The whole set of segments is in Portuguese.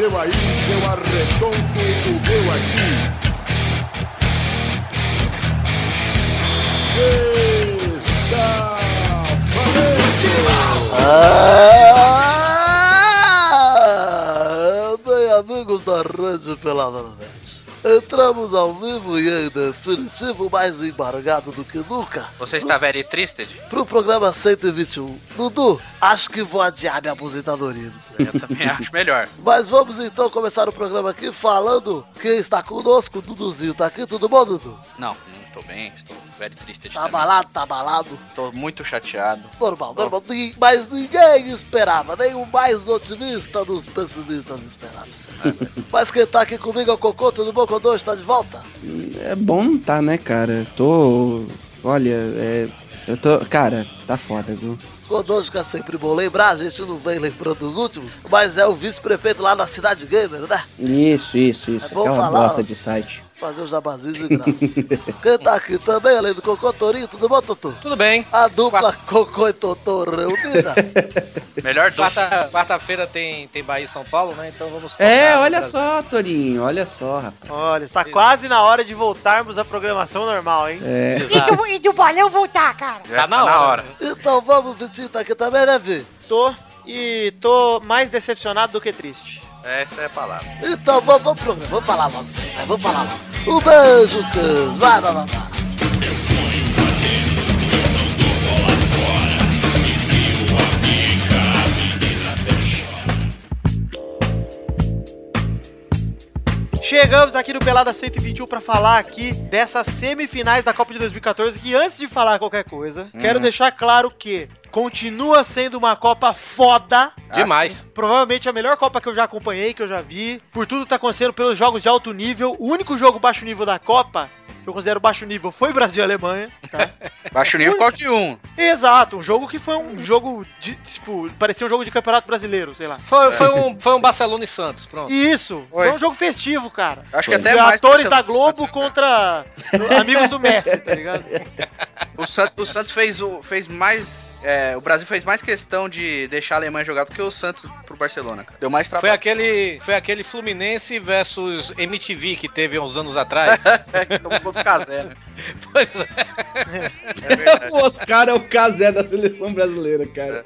seu aí, eu arredondo o meu aqui. Está valente! Ah, bem, amigos da Rede Peladranet. Entramos ao vivo e em definitivo mais embargado do que nunca Você está very tristed? pro programa 121. Dudu, acho que vou adiar minha aposentadoria. Eu também acho melhor. Mas vamos então começar o programa aqui falando quem está conosco. Duduzinho tá aqui, tudo bom, Dudu? Não, não estou bem, estou very tristed. Tá abalado, tá abalado. Estou muito chateado. Normal, normal. Mas ninguém esperava, nem o mais otimista dos pessimistas esperava. isso. Mas quem tá aqui comigo é o Cocô, tudo bom? Codô está de volta? É bom tá, né, cara? Tô. Olha, é. Eu tô. Cara, tá foda, viu? Conosco é sempre bom lembrar, a gente não vem lembrando os últimos, mas é o vice-prefeito lá na Cidade Gamer, né? Isso, isso, isso. É bom Aquela falar, bosta ó. de site. Fazer o jabazinho de graça. Quem tá aqui também, além do Cocô Torinho, tudo bom, Totô? Tudo bem. A dupla Cocô e Totô reunida. Melhor dupla. Quarta- Quarta-feira tem, tem Bahia e São Paulo, né? Então vamos É, olha só, Torinho, olha só, rapaz. Olha, está quase na hora de voltarmos à programação normal, hein? É. E do, e do bolão voltar, cara. Já tá na hora. então vamos, Vitinho tá aqui também, né, Vi? Tô e tô mais decepcionado do que triste. Essa é a palavra. Então vamos, vamos pro programa, vamos falar logo. Vai, vamos falar logo. Um beijo, Cus. Vai, vai, vai, vai. Chegamos aqui no Pelada 121 pra falar aqui dessas semifinais da Copa de 2014, que antes de falar qualquer coisa, quero deixar claro que continua sendo uma Copa foda. Demais. Provavelmente a melhor Copa que eu já acompanhei, que eu já vi. Por tudo que tá acontecendo pelos jogos de alto nível. O único jogo baixo nível da Copa, que eu considero baixo nível, foi Brasil e Alemanha. Tá? Baixo nível qual de um? Exato, um jogo que foi um jogo de, tipo, parecia um jogo de campeonato brasileiro, sei lá. Foi, foi, um, foi um Barcelona e Santos, pronto. Isso, Foi. foi um jogo festivo, cara. Acho que Foi. até mais. atores da Globo Santos, contra amigos do Messi, tá ligado? O Santos, o Santos fez, o, fez mais. É, o Brasil fez mais questão de deixar a Alemanha jogar do que o Santos pro Barcelona, cara. Deu mais Foi trabalho. aquele, foi aquele Fluminense versus MTV que teve uns anos atrás. que tomou contra o Casé, né? pois é. É o Oscar é o casé da seleção brasileira, cara.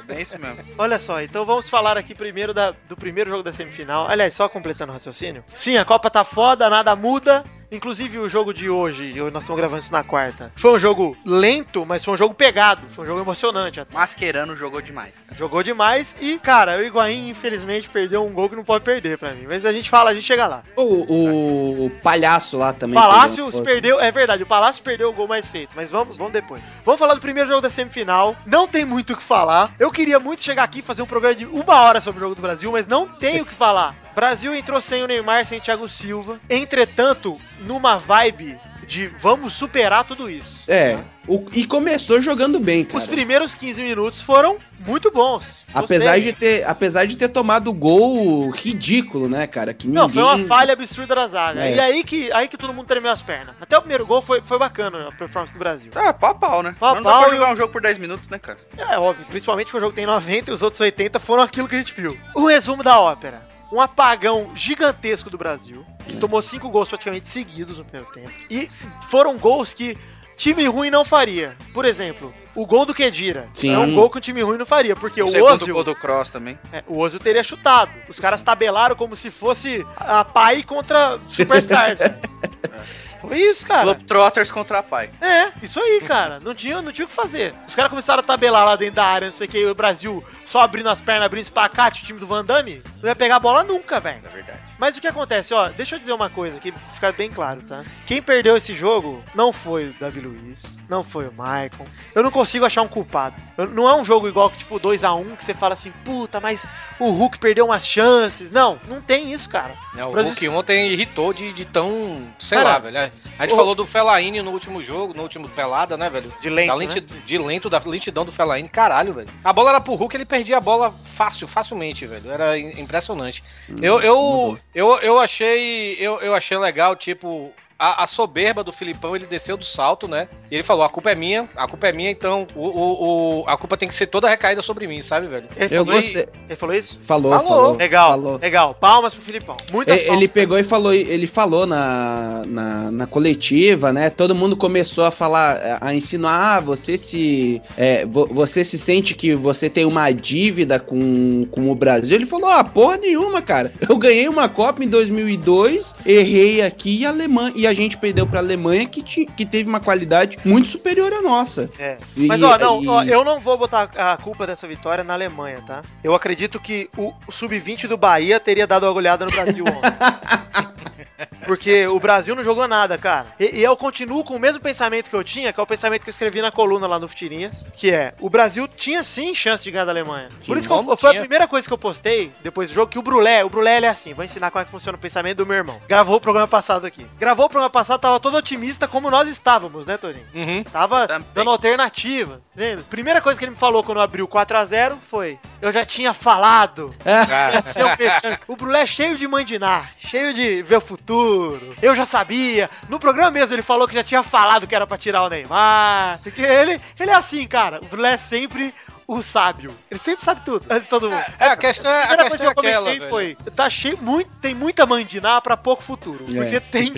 É bem isso mesmo. Olha só, então vamos falar aqui primeiro da- do primeiro jogo da semifinal. Aliás, só completando o raciocínio. Sim, a Copa tá foda, nada muda. Inclusive o jogo de hoje, hoje nós estamos gravando isso na quarta, foi um jogo lento, mas foi um jogo pegado, foi um jogo emocionante. até. Mascherano jogou demais. cara. Jogou demais e, cara, o Higuaín, infelizmente, perdeu um gol que não pode perder pra mim. Mas a gente fala, a gente chega lá. O, o palhaço lá também. Palácio perdeu um perdeu, é verdade, o Palácio perdeu o gol mais feito, mas vamos, vamos depois. Vamos falar do primeiro jogo da semifinal. Não tem muito o que falar. Eu queria muito chegar aqui e fazer um programa de uma hora sobre o jogo do Brasil, mas não tem o que falar. Brasil entrou sem o Neymar, sem o Thiago Silva. Entretanto, numa vibe de vamos superar tudo isso. É, o- e começou jogando bem, cara. Os primeiros 15 minutos foram muito bons. Gostei. Apesar de, ter, apesar de ter tomado o gol ridículo, né, cara? Que Não, foi uma ninguém- falha absurda da zaga. É. E aí que, aí que todo mundo tremeu as pernas. Até o primeiro gol foi, foi bacana a performance do Brasil. Ah, pau a pau, né? Pau não dá pau pra e jogar um jogo por 10 minutos, né, cara? É óbvio, principalmente que o jogo tem 90 e os outros 80 foram aquilo que a gente viu. O resumo da ópera. Um apagão gigantesco do Brasil, que tomou cinco gols praticamente seguidos no primeiro tempo. E foram gols que time ruim não faria. Por exemplo, o gol do Kedira. Sim. É um gol que o time ruim não faria, porque O o segundo Ozil, gol do Cross também. é, o Ozil teria chutado. Os caras tabelaram como se fosse a Pai contra Superstars. Foi isso, cara. Globetrotters contra a Pai. É, isso aí, cara. Não tinha, não tinha o que fazer. Os caras começaram a tabelar lá dentro da área, não sei o que, o Brasil só abrindo as pernas, abrindo espacate, o time do Van Damme, não ia pegar a bola nunca, velho. É verdade. Mas o que acontece, ó, deixa eu dizer uma coisa que fica bem claro, tá? Quem perdeu esse jogo não foi o Davi Luiz, não foi o Maicon. Eu não consigo achar um culpado. Eu- não é um jogo igual que, tipo, 2x1, que você fala assim, puta, mas o Hulk perdeu umas chances. Não, não tem isso, cara. É, o Brasil- Hulk ontem irritou de, de tão, sei Cara, lá, velho. A gente o- falou do Felaine no último jogo, no último pelada, né, velho? De lento, da né? De lento, da lentidão do Felaine, caralho, velho. A bola era pro Hulk, ele perdia a bola fácil, facilmente, velho. Era im- impressionante. eu, eu, eu, eu achei. Eu, eu achei legal, tipo. A, a soberba do Filipão, ele desceu do salto, né? E ele falou: a culpa é minha, a culpa é minha, então o, o, o- a culpa tem que ser toda recaída sobre mim, sabe, velho? Ele Eu falou, gostei. ele falou isso? Falou, Falou. falou. Legal, Falou. legal. Palmas pro Filipão. Muitas Ele palmas. pegou e falou, ele falou na, na, na coletiva, né? Todo mundo começou a falar, a insinuar, ah, você se. é, vo- você se sente que você tem uma dívida com, com o Brasil? Ele falou, ah, porra nenhuma, cara. Eu ganhei uma Copa em 2002, errei aqui e a Alemanha. E a gente perdeu pra Alemanha que, ti- que teve uma qualidade muito superior à nossa. É. E- Mas ó, não, e- ó, eu não vou botar a culpa dessa vitória na Alemanha, tá? Eu acredito que o, o sub-20 do Bahia teria dado uma goleada no Brasil ontem. Porque o Brasil não jogou nada, cara. E, e eu continuo com o mesmo pensamento que eu tinha, que é o pensamento que eu escrevi na coluna lá no Futirinhas, que é, o Brasil tinha sim chance de ganhar da Alemanha. Por isso que eu- foi a primeira coisa que eu postei depois do jogo, que o Brulé, o Brulé ele é assim, vou ensinar como é que funciona o pensamento do meu irmão. Gravou o programa passado aqui. Gravou o programa passado, tava todo otimista como nós estávamos, né, Toninho? Uhum. Tava Também. dando alternativas, vendo? Primeira coisa que ele me falou quando abriu 4x0 foi: Eu já tinha falado. Ia ser um fechando. O Brulé é cheio de mandinar, cheio de ver o futuro. Eu já sabia. No programa mesmo ele falou que já tinha falado que era pra tirar o Neymar. Porque ele, ele é assim, cara. O Brulé é sempre o sábio. Ele sempre sabe tudo. Antes de todo mundo. É, a questão é, A a primeira coisa questão que é eu aquela, comentei velho. foi: tá cheio, muito, tem muita mandinar pra pouco futuro. É. Porque tem.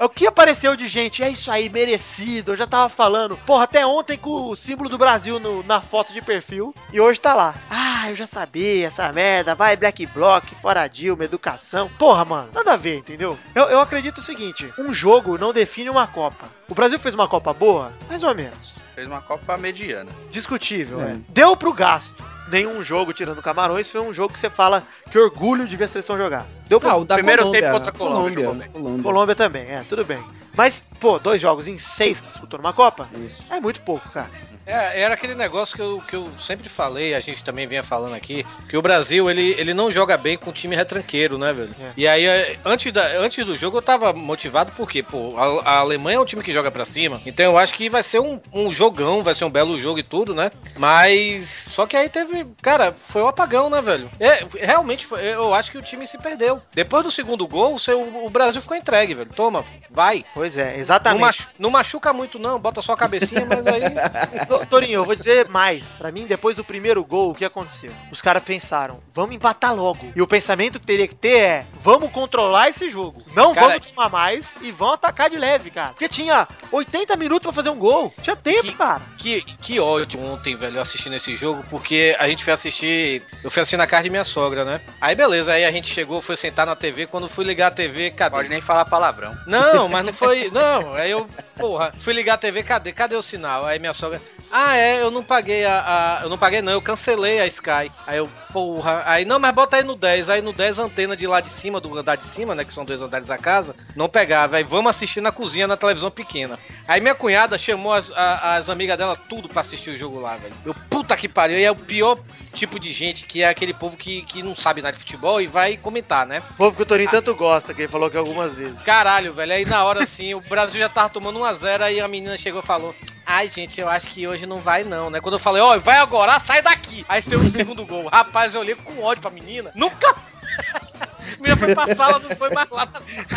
O que apareceu de gente, é isso aí, merecido. Eu já tava falando. Porra, até ontem com o símbolo do Brasil no- na foto de perfil. E hoje tá lá. Ah, eu já sabia essa merda. Vai, Black Block, fora Dilma, educação. Porra, mano, nada a ver, entendeu? Eu, eu acredito o seguinte: um jogo não define uma Copa. O Brasil fez uma Copa boa? Mais ou menos. Fez uma Copa mediana. Discutível, É. é. Deu pro gasto. Nenhum jogo, tirando Camarões, foi um jogo que você fala que orgulho de ver a seleção jogar. Deu pro Ah, o da Primeiro Colômbia, tempo contra a Colômbia, jogou bem. Colômbia. Colômbia também, é, tudo bem. Mas, pô, dois jogos em seis que disputou numa Copa? Isso. É muito pouco, cara. É, era aquele negócio que eu, que eu sempre falei, a gente também vinha falando aqui, que o Brasil, ele, ele não joga bem com time retranqueiro, né, velho? É. E aí, é, antes, da, antes do jogo, eu tava motivado porque, pô, a, a Alemanha é um time que joga pra cima, então eu acho que vai ser um, um jogão, vai ser um belo jogo e tudo, né? Mas, só que aí teve, cara, foi um apagão, né, velho? É, realmente, foi- eu acho que o time se perdeu. Depois do segundo gol, o, seu, o Brasil ficou entregue, velho. Toma, vai. Pois é, Não, exatamente. machu- não machuca muito, não, bota só a cabecinha, mas aí... Torinho, eu vou dizer mais. Pra mim, depois do primeiro gol, o que aconteceu? Os caras pensaram, vamos empatar logo. E o pensamento que teria que ter é, vamos controlar esse jogo. Não Cara- vamos tomar mais e vamos atacar de leve, cara. Porque tinha 80 minutos pra fazer um gol. Tinha tempo, Que- cara. Que, que ódio ontem, velho, assistindo esse jogo, porque a gente foi assistir. Eu fui assistir na casa de minha sogra, né? Aí beleza, aí a gente chegou, foi sentar na TV. Quando fui ligar a TV, cadê? Pode nem falar palavrão. Não, mas não foi. Não, aí eu, porra, fui ligar a TV, cadê? Cadê o sinal? Aí minha sogra. Ah, é, eu não paguei a, a- Eu não paguei, não, eu cancelei a Sky. Aí eu, porra. Aí, não, mas bota aí no 10. Aí no 10 a antena de lá de cima, do andar de cima, né? Que são dois andares da casa, não pegava. Aí vamos assistir na cozinha, na televisão pequena. Aí minha cunhada chamou as, a- as amigas dela tudo pra assistir o jogo lá, velho. Eu, puta que pariu. E é o pior tipo de gente que é aquele povo que, que não sabe nada de futebol e vai comentar, né? O povo que o Torinho tanto gosta, que ele falou que algumas vezes. Caralho, velho. Aí na hora assim, o Brasil já tava tomando 1x0, aí a menina chegou e falou: Ai, gente, eu acho que hoje não vai, não, né? Quando eu falei, ó, vai agora, sai daqui. Aí fez o segundo gol. Rapaz, eu olhei com ódio pra menina. Nunca. A menina foi pra sala, não foi mais lá.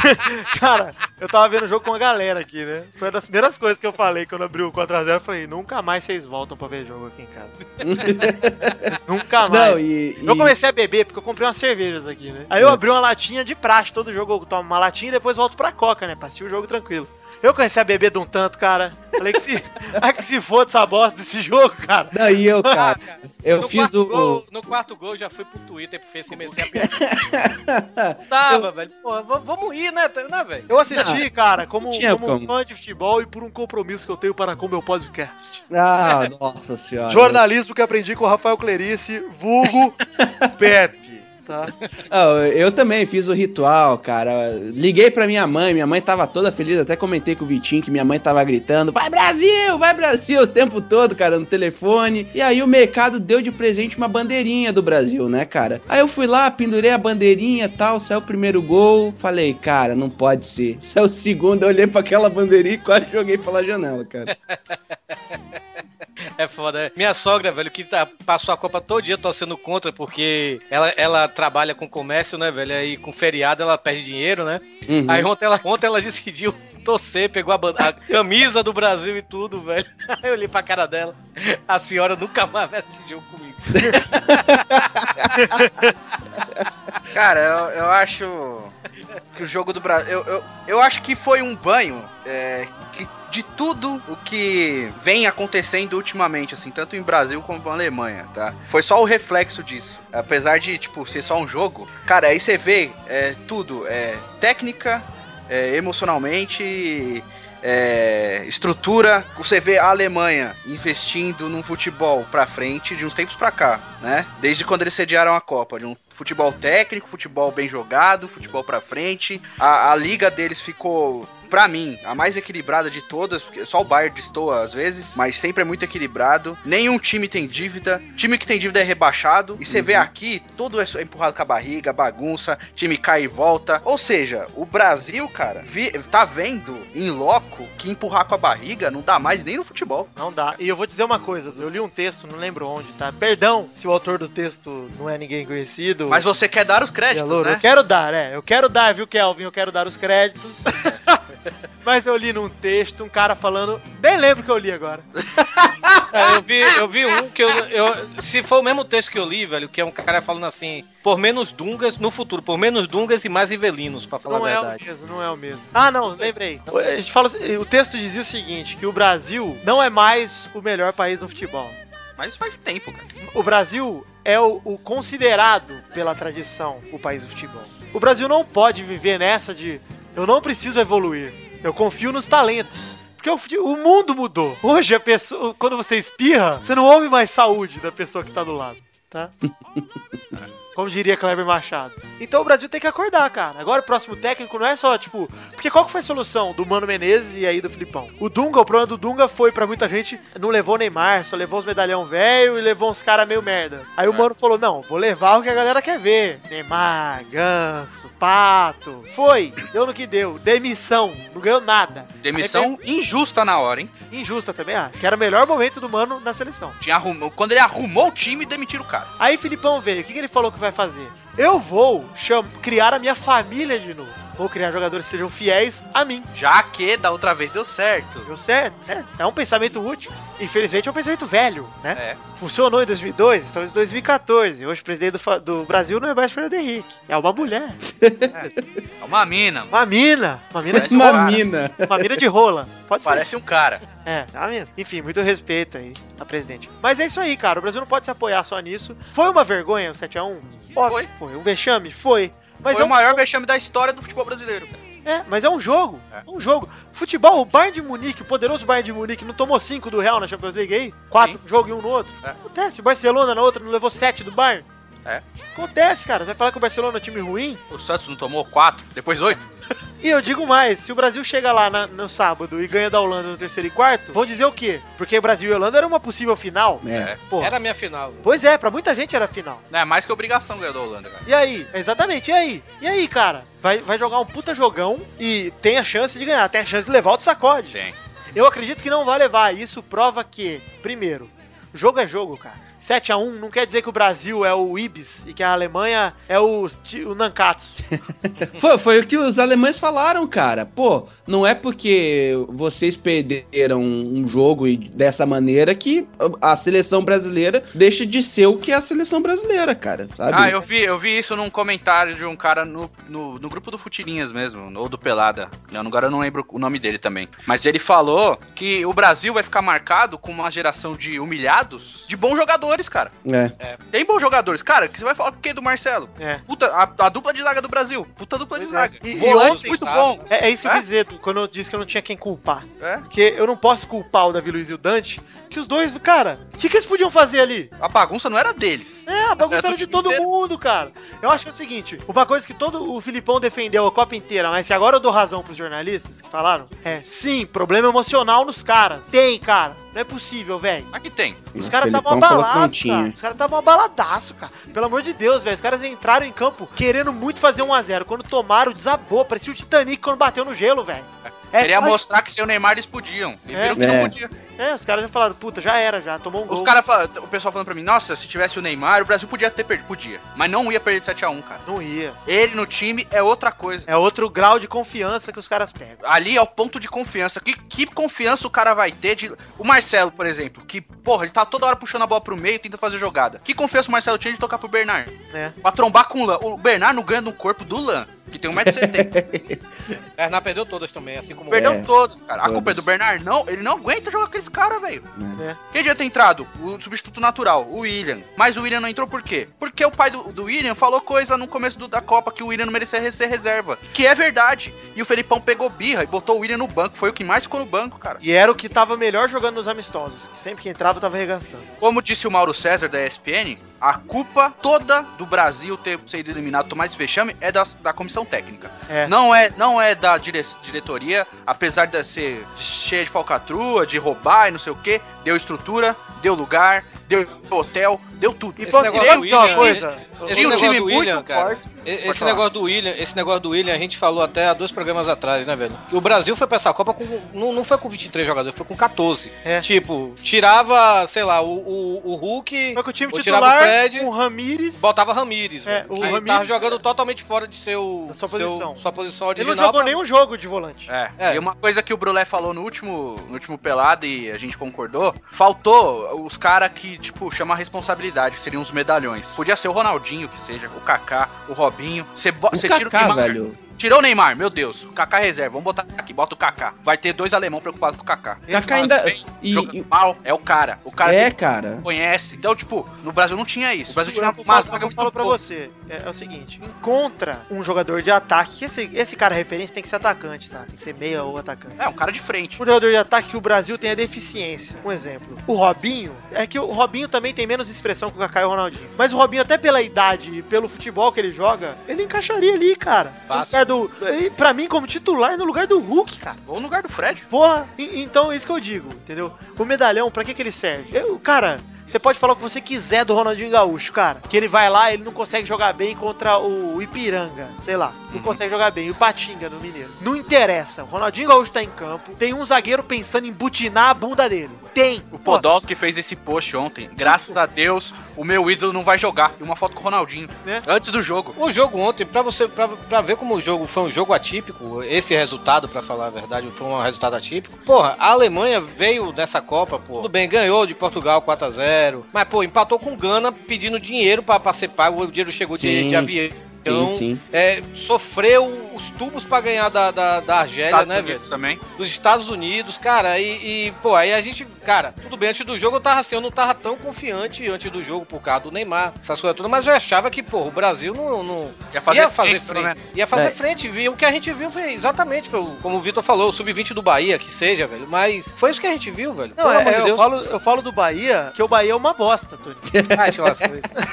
Cara, eu tava vendo o jogo com a galera aqui, né? Foi uma das primeiras coisas que eu falei quando abriu o 4x0. Eu falei, nunca mais vocês voltam pra ver jogo aqui em casa. nunca mais. Não, e, Eu e- comecei a beber porque eu comprei umas cervejas aqui, né? Aí eu abri uma latinha de praxe, todo jogo eu tomo uma latinha e depois volto pra coca, né? Pra assistir o jogo tranquilo. Eu comecei a beber de um tanto, cara. Falei que se, ai, que se foda essa bosta desse jogo, cara. Não, e eu, cara, eu no fiz quarto o. Gol, no quarto gol, já fui pro Twitter pro Face comecei a piada. Tava, velho. Pô, v- vamos ir, né, né velho? Eu assisti, cara, como, tinha como um como. fã de futebol e por um compromisso que eu tenho para com o meu podcast. Ah, nossa senhora. Jornalismo que aprendi com o Rafael Clerice, vulgo Pepe. Tá? Ah, eu também fiz o ritual, cara. Liguei pra minha mãe, minha mãe tava toda feliz, até comentei com o Vitinho que minha mãe tava gritando: Vai Brasil, vai Brasil o tempo todo, cara, no telefone. E aí o mercado deu de presente uma bandeirinha do Brasil, né, cara? Aí eu fui lá, pendurei a bandeirinha e tal, saiu o primeiro gol. Falei, cara, não pode ser. Saiu o segundo, eu olhei pra aquela bandeirinha e quase joguei pela janela, cara. É foda. é. Minha sogra, velho, que tá- passou a Copa todo dia torcendo contra, porque ela, ela trabalha com comércio, né, velho? Aí com feriado ela perde dinheiro, né? Uhum. Aí ontem ela, ontem ela decidiu torcer, pegou a, a camisa do Brasil e tudo, velho. Aí eu olhei pra cara dela. A senhora nunca mais vai assistir jogo comigo. Cara, eu, eu acho que o jogo do Brasil. Eu, eu, eu acho que foi um banho é, que de tudo o que vem acontecendo ultimamente, assim, tanto em Brasil como na Alemanha, tá? Foi só o reflexo disso. Apesar de, tipo, ser só um jogo, cara, aí você vê é, tudo. É, técnica, é, emocionalmente. é, estrutura, você vê a Alemanha investindo num futebol pra frente de uns tempos pra cá, né? Desde quando eles sediaram a Copa, de um futebol técnico, futebol bem jogado, futebol pra frente. A, a liga deles ficou, pra mim, a mais equilibrada de todas, porque só o Bayern destoa às vezes, mas sempre é muito equilibrado. Nenhum time tem dívida, time que tem dívida é rebaixado. E você vê aqui, tudo é empurrado com a barriga, bagunça, time cai e volta. Ou seja, o Brasil, cara, vi- tá vendo em loco que empurrar com a barriga não dá mais nem no futebol. Não dá. E eu vou dizer uma coisa, eu li um texto, não lembro onde, tá? Perdão se o autor do texto não é ninguém conhecido. Mas você quer dar os a créditos, né? Eu quero dar, é. Eu quero dar, viu, Kelvin? Eu quero dar os créditos. Mas eu li num texto um cara falando. Nem lembro que eu li agora. É, eu, vi, eu vi um que eu, eu- Se for o mesmo texto que eu li, velho, que é um cara falando assim, por menos dungas no futuro, por menos dungas e mais rivelinos, pra falar Não a é o verdade. mesmo, não é o mesmo. Ah, não, lembrei. A gente fala, assim, o texto dizia o seguinte: que o Brasil não é mais o melhor país no futebol. Mas faz tempo, cara. O Brasil é o, o considerado pela tradição o país do futebol. O Brasil não pode viver nessa de eu não preciso evoluir, eu confio nos talentos. Porque o, mundo mudou. Hoje a pessoa, quando você espirra, você não ouve mais saúde da pessoa que tá do lado, tá? Como diria Kleber Machado. Então o Brasil tem que acordar, cara. Agora o próximo técnico não é só, tipo. Porque qual que foi a solução do Mano Menezes e aí do Filipão? O Dunga, o problema do Dunga foi pra muita gente, não levou Neymar, só levou os medalhão velho e levou uns caras meio merda. Aí o Mano falou: não, vou levar o que a galera quer ver. Neymar, Ganso, Pato. Foi, deu no que deu. Demissão, não ganhou nada. Demissão injusta na hora, hein? Injusta também, acho. Que era o melhor momento do Mano na seleção. Tinha arrumou, quando ele arrumou o time, demitiram o cara. Aí Filipão veio, o que, que ele falou que vai fazer? Eu vou criar a minha família de novo. Vou criar jogadores que sejam fiéis a mim. Já que da outra vez deu certo. Deu certo? É, é um pensamento útil. Infelizmente é um pensamento velho, né? É. Funcionou em 2002, estamos em 2014. Hoje o presidente do, do Brasil não é mais Fernando Henrique. É uma mulher. É uma mina. Uma mina. Uma mina de Uma rola. mina. Uma mina de rola. Pode ser. Parece um cara. É, tá vendo? Enfim, muito respeito aí a presidente. Mas é isso aí, cara. O Brasil não pode se apoiar só nisso. Foi uma vergonha o 7x1? Óbvio, Foi. foi. Um vexame? Foi. Mas Foi é o um maior vexame da história do futebol brasileiro. É, mas é um jogo. É. Um jogo. Futebol, o Bayern de Munique, o poderoso Bayern de Munique, não tomou 5 do Real na Champions League aí? 4 Sim. jogo e um no outro? É. Acontece. O Barcelona na outra não levou 7 do Bayern? É. Acontece, cara. Vai falar que o Barcelona é um time ruim? O Santos não tomou quatro, depois oito. E eu digo mais, se o Brasil chega lá na- no sábado e ganha da Holanda no terceiro e quarto, vão dizer o quê? Porque Brasil e Holanda era uma possível final? É. Porra. Era a minha final. Pois é, pra muita gente era final. Não é mais que obrigação ganhar da Holanda, cara. E aí? Exatamente, e aí? E aí, cara? Vai, vai jogar um puta jogão e tem a chance de ganhar, tem a chance de levar o sacode. Tem. Eu acredito que não vai levar. Isso prova que, primeiro, jogo é jogo, cara. 7x1 não quer dizer que o Brasil é o Ibis e que a Alemanha é o, o Nankatsu. Foi, foi o que os alemães falaram, cara. Pô, não é porque vocês perderam um jogo e dessa maneira que a seleção brasileira deixa de ser o que é a seleção brasileira, cara. Sabe? Ah, eu vi, eu vi isso num comentário de um cara no, no, no grupo do Futirinhas mesmo, ou do Pelada. Não, agora eu não lembro o nome dele também. Mas ele falou que o Brasil vai ficar marcado com uma geração de humilhados de bons jogadores, cara. É. Tem bons jogadores. Cara, que você vai falar o quê do Marcelo? É. Puta, a, a dupla de zaga do Brasil. Puta dupla de Pois é. zaga. E- e Volantes ontem, muito tá? bons. É, é isso que eu É? quis dizer quando eu disse que eu não tinha quem culpar. É. Porque eu não posso culpar o Davi Luiz e o Dante, que os dois, cara, o que, que eles podiam fazer ali? A bagunça não era deles. É, a bagunça É, era do de todo inteiro. mundo, cara. Eu acho que é o seguinte, uma coisa que todo o Filipão defendeu a Copa inteira, mas se agora eu dou razão pros jornalistas que falaram, é, sim, problema emocional nos caras. Tem, cara. Não é possível, velho. Aqui tem. Os caras estavam que não abalados, cara. Os caras estavam abaladaço, cara. Pelo amor de Deus, velho. Os caras entraram em campo querendo muito fazer 1x0. Quando tomaram, desabou. Parecia o Titanic quando bateu no gelo, velho. É, Queria mas- mostrar que sem o Neymar eles podiam. E É. viram que não É. podia. É, os caras já falaram, puta, já era, já, tomou um gol. Os caras o pessoal falando pra mim, nossa, se tivesse o Neymar, o Brasil podia ter perdido. Podia. Mas não ia perder de 7x1, cara. Não ia. Ele no time é outra coisa. É outro grau de confiança que os caras pegam. Ali é o ponto de confiança. Que, que confiança o cara vai ter de. O Marcelo, por exemplo, que, porra, ele tá toda hora puxando a bola pro meio, tenta fazer jogada. Que confiança o Marcelo tinha de tocar pro Bernard? É. Pra trombar com o Lan. O Bernard não ganha no corpo do Lan, que tem 1,70m. Bernard perdeu todas também, assim como Perdeu É, todos, cara. A todos. culpa é do Bernard, não. Ele não aguenta jogar com aqueles caras, velho. É. Quem devia ter entrado? O substituto natural, o William. Mas o William não entrou por quê? Porque o pai do, do William falou coisa no começo do- da Copa que o William não merecia ser reserva. Que é verdade. E o Felipão pegou birra e botou o William no banco. Foi o que mais ficou no banco, cara. E era o que tava melhor jogando nos amistosos. Que sempre que entrava, tava arregaçando. Como disse o Mauro César da ESPN, a culpa toda do Brasil ter sido eliminado, tomar esse vexame, é da, da comissão técnica. É. Não é, não é da dire- diretoria, apesar de ser cheia de falcatrua, de roubar e não sei o que, deu estrutura, deu lugar, deu hotel, deu tudo. E Esse posso negócio do uma William, coisa? Esse negócio do William, cara. forte. Esse negócio do William, esse negócio do William, a gente falou até há dois programas atrás, né, velho? Que o Brasil foi pra essa Copa com. Não, não foi com 23 jogadores, foi com 14. É. Tipo, tirava, sei lá, o, o, o Hulk, Foi com o time Ou tirava o titular, Fred, com o Ramires. botava Ramires. É, velho. o Ramires- tava jogando totalmente fora de seu. Da sua seu- posição. sua posição Ele original. não jogou pra- nenhum jogo de volante. É. É. E uma coisa que o Brulé falou no último, no último pelado e a gente concordou, faltou os caras que, tipo, chamam a responsabilidade, que seriam os medalhões. Podia ser o Ronaldinho, que seja, o Kaká, o Robinho. Você O você tira o Neymar. velho. Tirou o Neymar, meu Deus. Kaká reserva. Vamos botar aqui, bota o Kaká. Vai ter dois alemão preocupados com o Kaká. Kaká ainda... E, Jogando e- mal, é o cara. O cara é, cara. conhece. Então, tipo, no Brasil não tinha isso. O Brasil tinha Eu uma falo, zaga eu falo pra você, é, é o seguinte, encontra um jogador de ataque, que esse, esse cara referência tem que ser atacante, tá? Tem que ser meia ou atacante. É, um cara de frente. Um jogador de ataque que o Brasil tem a deficiência. Um exemplo. O Robinho, é que o Robinho também tem menos expressão que o Kaká e o Ronaldinho. Mas o Robinho, até pela idade e pelo futebol que ele joga, ele encaixaria ali, cara. Fácil. Do, pra mim, como titular, no lugar do Hulk, cara. Ou no lugar do Fred. Porra, e- então é isso que eu digo, entendeu? O medalhão, pra que que ele serve? Eu, cara, você pode falar o que você quiser do Ronaldinho Gaúcho, cara. Que ele vai lá, ele não consegue jogar bem contra o Ipiranga, sei lá. Não Uhum. consegue jogar bem. O Patinga no Mineiro. Não interessa. O Ronaldinho Gaúcho tá em campo. Tem um zagueiro pensando em butinar a bunda dele. Tem. O Podolski fez esse post ontem. Graças a Deus, o meu ídolo não vai jogar. E uma foto com o Ronaldinho. Né? Antes do jogo. O jogo ontem, pra você pra, pra ver como o jogo foi um jogo atípico, esse resultado, pra falar a verdade, foi um resultado atípico. Porra, a Alemanha veio dessa Copa, pô. Tudo bem, ganhou de Portugal 4 a 0 mas, pô, empatou com Gana pedindo dinheiro pra, pra ser pago, o dinheiro chegou de, Sim, de avião. Sim, sim. É, sofreu os tubos pra ganhar da, da, da Argélia, Estados né, Unidos velho? também. Dos Estados Unidos, cara, e, e, pô, aí a gente, cara, tudo bem, antes do jogo eu tava assim, eu não tava tão confiante antes do jogo por causa do Neymar, essas coisas todas, mas eu achava que, pô, o Brasil não, não, Ia fazer, ia fazer frente. Ia fazer É. frente. E o que a gente viu foi exatamente, foi, o- como o Vitor falou, o sub-20 do Bahia, que seja, velho. Mas foi isso que a gente viu, velho. Não, é, eu, Deus. falo, eu falo do Bahia, que o Bahia é uma bosta, Tony. Ai,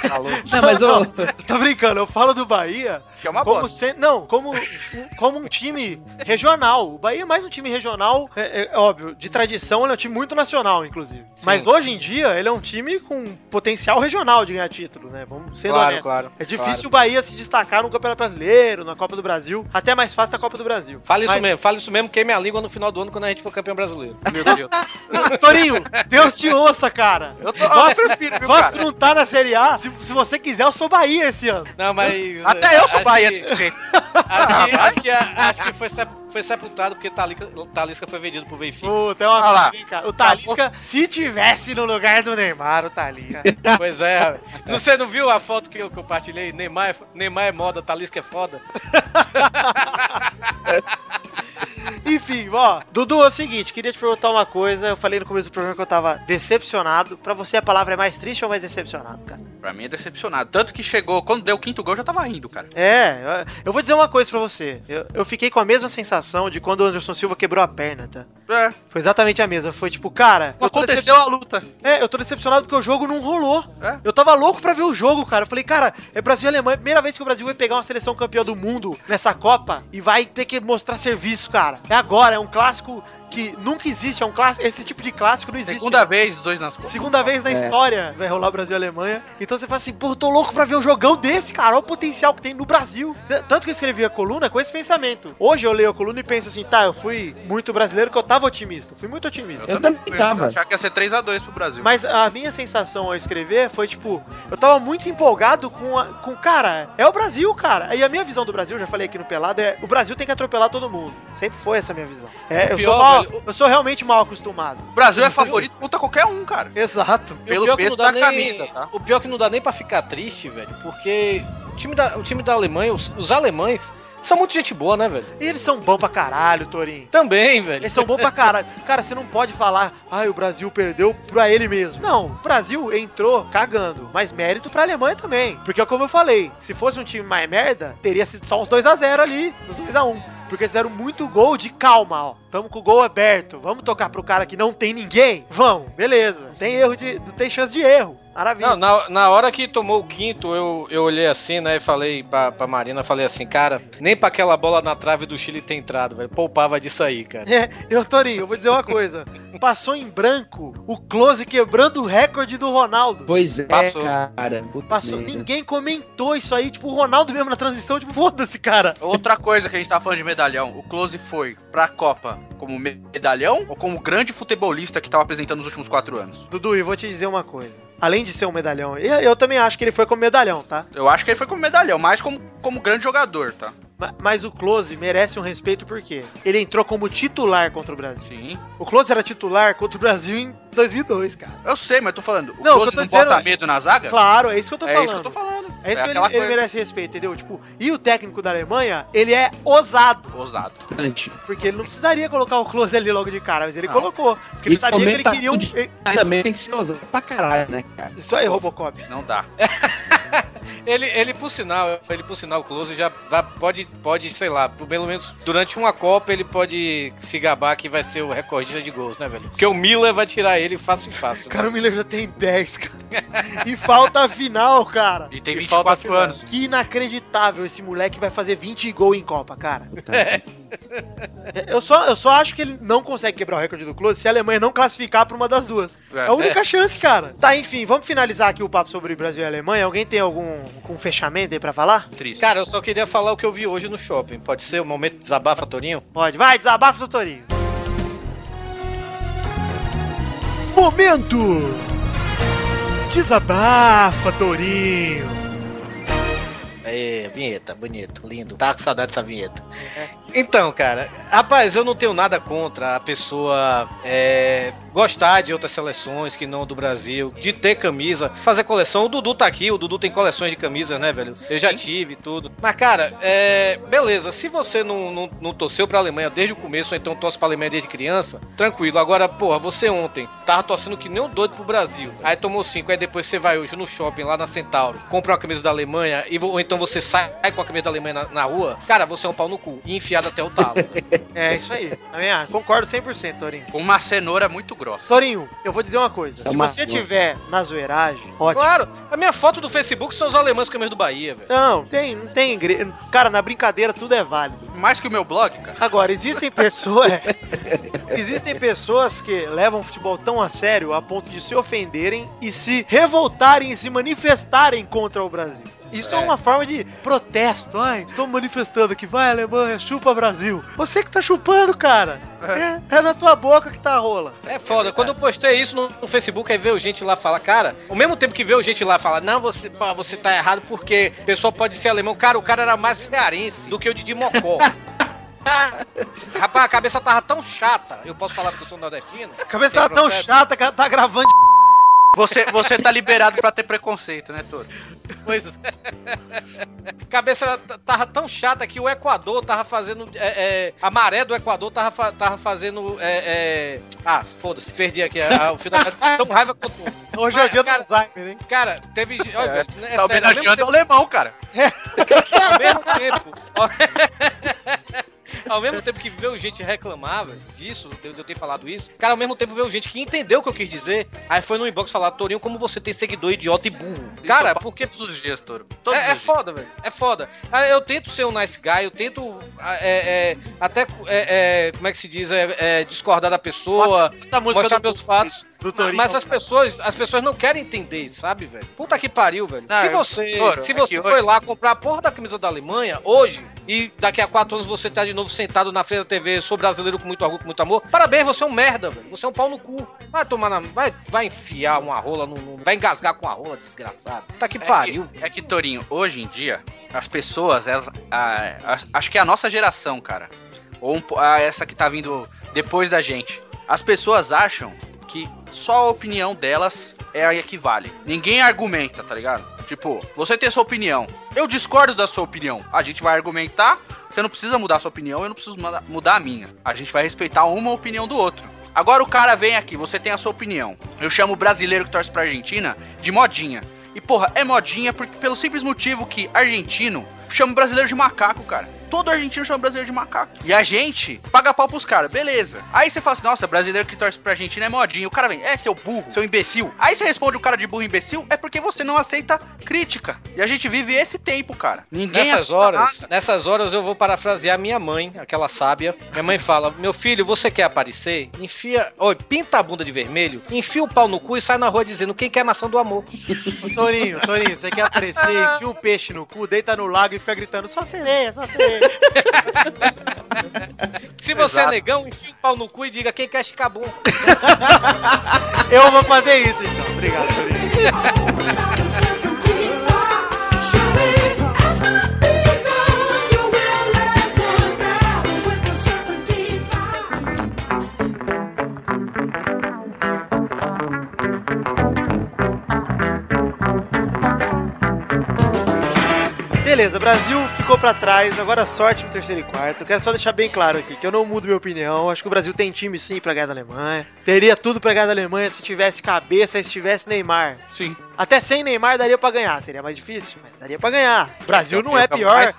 falou. Não, mas ô, Tô brincando, eu falo do Bahia Que é uma como bosta. se- não, como, como um time regional. O Bahia é mais um time regional, é, é óbvio, de tradição, ele é um time muito nacional, inclusive. Sim. Mas hoje em dia, ele é um time com potencial regional de ganhar título, né? Vamos ser Claro, honestos. claro, É difícil claro. o Bahia se destacar no Campeonato Brasileiro, na Copa do Brasil, até mais fácil na Copa do Brasil. Fala isso Mas- mesmo, fala isso mesmo, queime a língua no final do ano quando a gente for campeão brasileiro. Meu Deus. Torinho, Deus te ouça, cara. Eu, tô, eu Vasco, prefiro, Vasco não tá na Série A. Se, se você quiser, eu sou Bahia esse ano. Não, mas. Até eu sou Bahia que- desse jeito. Acho que, acho que, acho que foi, sep- foi sepultado porque Talisca, Talisca foi vendido pro Benfica. Puta, é uma lá. O Talisca, se tivesse no lugar do Neymar, o Talisca. Pois é. Você não viu a foto que eu compartilhei? Neymar é, Neymar é moda, Talisca é foda. Enfim, ó. Dudu, é o seguinte, queria te perguntar uma coisa. Eu falei no começo do programa que eu tava decepcionado. Pra você, a palavra é mais triste ou mais decepcionado, cara? Pra mim é decepcionado. Tanto que chegou, quando deu o quinto gol, eu já tava rindo, cara. É, eu, vou dizer uma coisa pra você. Eu, eu fiquei com a mesma sensação de quando o Anderson Silva quebrou a perna, tá? É, Foi exatamente a mesma. Foi tipo, cara. aconteceu a luta. É, eu tô decepcionado porque o jogo não rolou. É. Eu tava louco pra ver o jogo, cara. Eu falei, cara, é Brasil e Alemanha. É a primeira vez que o Brasil vai pegar uma seleção campeã do mundo nessa Copa e vai ter que mostrar serviço, cara. É agora, é um clássico que nunca existe, é um clássico, esse tipo de clássico não existe. Segunda vez, dois nas costas. Segunda vez na É. história vai rolar Brasil e Alemanha. Então você fala assim, pô, eu tô louco pra ver um jogão desse, cara. Olha o potencial que tem no Brasil. Tanto que eu escrevi a coluna com esse pensamento. Hoje eu leio a coluna e penso assim, tá, eu fui muito brasileiro que eu tava otimista. Fui muito otimista. Eu também tava. Achar que ia ser 3x2 pro Brasil. Mas a minha sensação ao escrever foi tipo, eu tava muito empolgado com, a, com cara, é o Brasil, cara. E a minha visão do Brasil, já falei aqui no Pelado, é o Brasil tem que atropelar todo mundo. Sempre foi essa a minha visão. É, eu, pior, sou mal- velho, eu sou realmente mal acostumado. O Brasil é favorito contra qualquer um, cara. Exato. E Pelo peso da nem- camisa, tá? O pior é que não dá nem pra ficar triste, velho, porque o time da, o time da Alemanha, os, os alemães, são muito gente boa, né, velho? E eles são bons pra caralho, Torinho. Também, velho. Eles são bons pra caralho. Cara, você não pode falar, ai, o Brasil perdeu pra ele mesmo. Não, o Brasil entrou cagando. Mas mérito pra Alemanha também. Porque, como eu falei, se fosse um time mais merda, teria sido só uns 2x0 ali, uns 2x1. Porque fizeram muito gol de calma, ó. Tamo com o gol aberto. Vamos tocar pro cara que não tem ninguém? Vamos, beleza. Não tem erro de. Não tem chance de erro. Maravilha. Não, na, na hora que tomou o quinto, eu, eu olhei assim, né, e falei pra, pra Marina, falei assim, cara, nem pra aquela bola na trave do Chile ter entrado, velho. Poupava disso aí, cara. É, eu, Torinho, eu vou dizer uma coisa. Passou em branco o close quebrando o recorde do Ronaldo. Pois é, Passou. cara. Passou, merda. ninguém comentou isso aí, tipo, o Ronaldo mesmo na transmissão, tipo, foda-se, cara. Outra coisa que a gente tá falando de medalhão, o Close foi pra Copa como medalhão ou como grande futebolista que tava apresentando nos últimos quatro anos? Dudu, eu vou te dizer uma coisa. Além de ser um medalhão, eu, eu também acho que ele foi como medalhão, tá? Eu acho que ele foi como medalhão, mais como, como grande jogador, tá? Ma- Mas o Close merece um respeito porque ele entrou como titular contra o Brasil. Sim. O Close era titular contra o Brasil em 2002, cara. Eu sei, mas tô falando, o Não, Close eu não dizendo bota é- medo na zaga? Claro, é isso que eu tô é falando. isso que eu tô falando. É isso que ele, ele merece respeito, entendeu? Tipo, e o técnico da Alemanha, ele é ousado. Ousado. Porque ele não precisaria colocar o Close ali logo de cara, mas ele Não. colocou. Porque ele E sabia que ele comenta queria um. ele- Também tem que ser ousado pra caralho, né? Isso aí, Robocop. Não dá. Ele, ele, por sinal, ele, por sinal, o Close já vai- pode, pode, sei lá, pelo menos durante uma Copa ele pode se gabar que vai ser o recordista de gols, né, velho? Porque o Miller vai tirar ele fácil e fácil. Cara, o Miller já tem 10, cara. e falta a final, cara. E tem E falta 24 final. anos. Que inacreditável esse moleque vai fazer 20 gols em Copa, cara. É. Eu só, eu só acho que ele não consegue quebrar o recorde do Close se a Alemanha não classificar pra uma das duas. É, É. a única chance, cara. Tá, enfim, vamos finalizar aqui o papo sobre Brasil e Alemanha. Alguém tem algum, algum fechamento aí pra falar? Triste. Cara, eu só queria falar o que eu vi hoje no shopping. Pode ser o momento de desabafa, Torinho? Pode, vai, desabafa, doutorinho. Momento! Desabafa, Torinho. É, vinheta, bonito, lindo. Tá com saudade dessa vinheta. Então, cara, rapaz, eu não tenho nada contra a pessoa é, gostar de outras seleções que não do Brasil, de ter camisa, fazer coleção. O Dudu tá aqui, o Dudu tem coleções de camisas, né, velho? Eu já tive tudo. Mas, cara, é, beleza, se você não, não, não torceu pra Alemanha desde o começo, ou então torce pra Alemanha desde criança, tranquilo. Agora, porra, você ontem tava torcendo que nem um doido pro Brasil. Aí tomou cinco, aí depois você vai hoje no shopping lá na Centauro, compra uma camisa da Alemanha, e, ou então você sai com a camisa da Alemanha na, na rua, cara, você é um pau no cu. E enfiado até o talo. É isso aí. Concordo 100%, Torinho. Com uma cenoura muito grossa. Torinho, eu vou dizer uma coisa. É Se uma- você tiver na zoeiragem, ótimo. claro, a minha foto do Facebook são os alemães com a camisa do Bahia, velho. Não, tem, não tem igreja. Cara, na brincadeira tudo é válido. Mais que o meu blog, cara. Agora, existem pessoas. existem pessoas que levam o futebol tão a sério a ponto de se ofenderem e se revoltarem e se manifestarem contra o Brasil. Isso é, É. uma forma de protesto. Ai, estou manifestando que vai, Alemanha, chupa Brasil. Você que tá chupando, cara. É, é na tua boca que tá a rola. É foda. Quando eu postei isso no, no Facebook, aí veio gente lá falar, cara, ao mesmo tempo que veio gente lá falar, não, você, você tá errado porque o pessoal pode ser alemão. Cara, o cara era mais cearense do que o Didi Mocó. Rapaz, a cabeça tava tão chata. Eu posso falar porque eu sou nordestino? A cabeça tá tão chata que ela tá gravando. Você, você tá liberado pra ter preconceito, né, Toro? Pois é. Cabeça tava tão chata que o Equador tava fazendo. é, é, a maré do Equador tava, tava fazendo. é, é, ah, foda-se, perdi aqui. a- o final tão raiva quanto. Hoje é o dia do Cara, Alzheimer, hein? Cara, teve. gente- Olha, é tá ao mesmo homenageando o alemão, cara. ao mesmo tempo. ao mesmo tempo que veio gente reclamar disso, de eu ter falado isso, cara, ao mesmo tempo veio gente que entendeu o que eu quis dizer, aí foi no inbox falar, Torinho, como você tem seguidor idiota e burro. Cara, porque todos os dias, Toro. Todos é, é foda, velho. É foda. Ah, Eu tento ser um nice guy, eu tento ah, é, é, até, é, é, como é que se diz, é, é, discordar da pessoa, Da música mostrar meus fatos. Do Torinho. Mas as pessoas, as pessoas não querem entender, sabe, velho? Puta que pariu, velho. Não, se eu- você, se você foi hoje- lá comprar a porra da camisa da Alemanha hoje e daqui a quatro anos você tá de novo sentado na frente da TV, sou brasileiro com muito orgulho, com muito amor, parabéns, você é um merda, velho. Você é um pau no cu. Vai tomar na, vai, vai enfiar uma rola no, no- vai engasgar com a rola, desgraçado. Puta que É pariu. que, é que, Torinho, hoje em dia, as pessoas, elas, a- a- acho que é a nossa geração, cara, ou um a- essa que tá vindo depois da gente, as pessoas acham que só a opinião delas é a que vale. Ninguém argumenta, tá ligado? Tipo, você tem sua opinião, eu discordo da sua opinião. A gente vai argumentar, você não precisa mudar a sua opinião, eu não preciso mudar- a minha. A gente vai respeitar uma opinião do outro. Agora o cara vem aqui, você tem a sua opinião. Eu chamo o brasileiro que torce pra Argentina de modinha. E porra, é modinha porque, pelo simples motivo que argentino chama o brasileiro de macaco, cara. Todo argentino chama o brasileiro de macaco. E a gente paga pau pros caras, beleza. Aí você fala assim, nossa, brasileiro que torce pra Argentina é modinha. O cara vem, é, seu burro, seu imbecil. Aí você responde o cara de burro imbecil, é porque você não aceita crítica. E a gente vive esse tempo, cara. Ninguém Nessas horas, nada. nessas horas eu vou parafrasear minha mãe, aquela sábia. Minha mãe fala: Meu filho, você quer aparecer? Enfia. Oi, pinta a bunda de vermelho, enfia o pau no cu e sai na rua dizendo quem quer maçã do amor. Ô, Torinho, Torinho, você quer aparecer, enfia um peixe no cu, deita no lago e fica gritando, só sereia, só sereia. Se você é Exato. negão, enfia o pau no cu e diga quem quer chicabum. Eu vou fazer isso então. Obrigado, Torinho. Beleza, Brasil ficou pra trás, agora sorte no terceiro e quarto. Quero só deixar bem claro aqui que eu não mudo minha opinião. Acho que o Brasil tem time sim pra ganhar da Alemanha. Teria tudo pra ganhar da Alemanha se tivesse cabeça se tivesse Neymar. Sim. Até sem Neymar daria pra ganhar. Seria mais difícil, mas daria pra ganhar. O Brasil não é pior.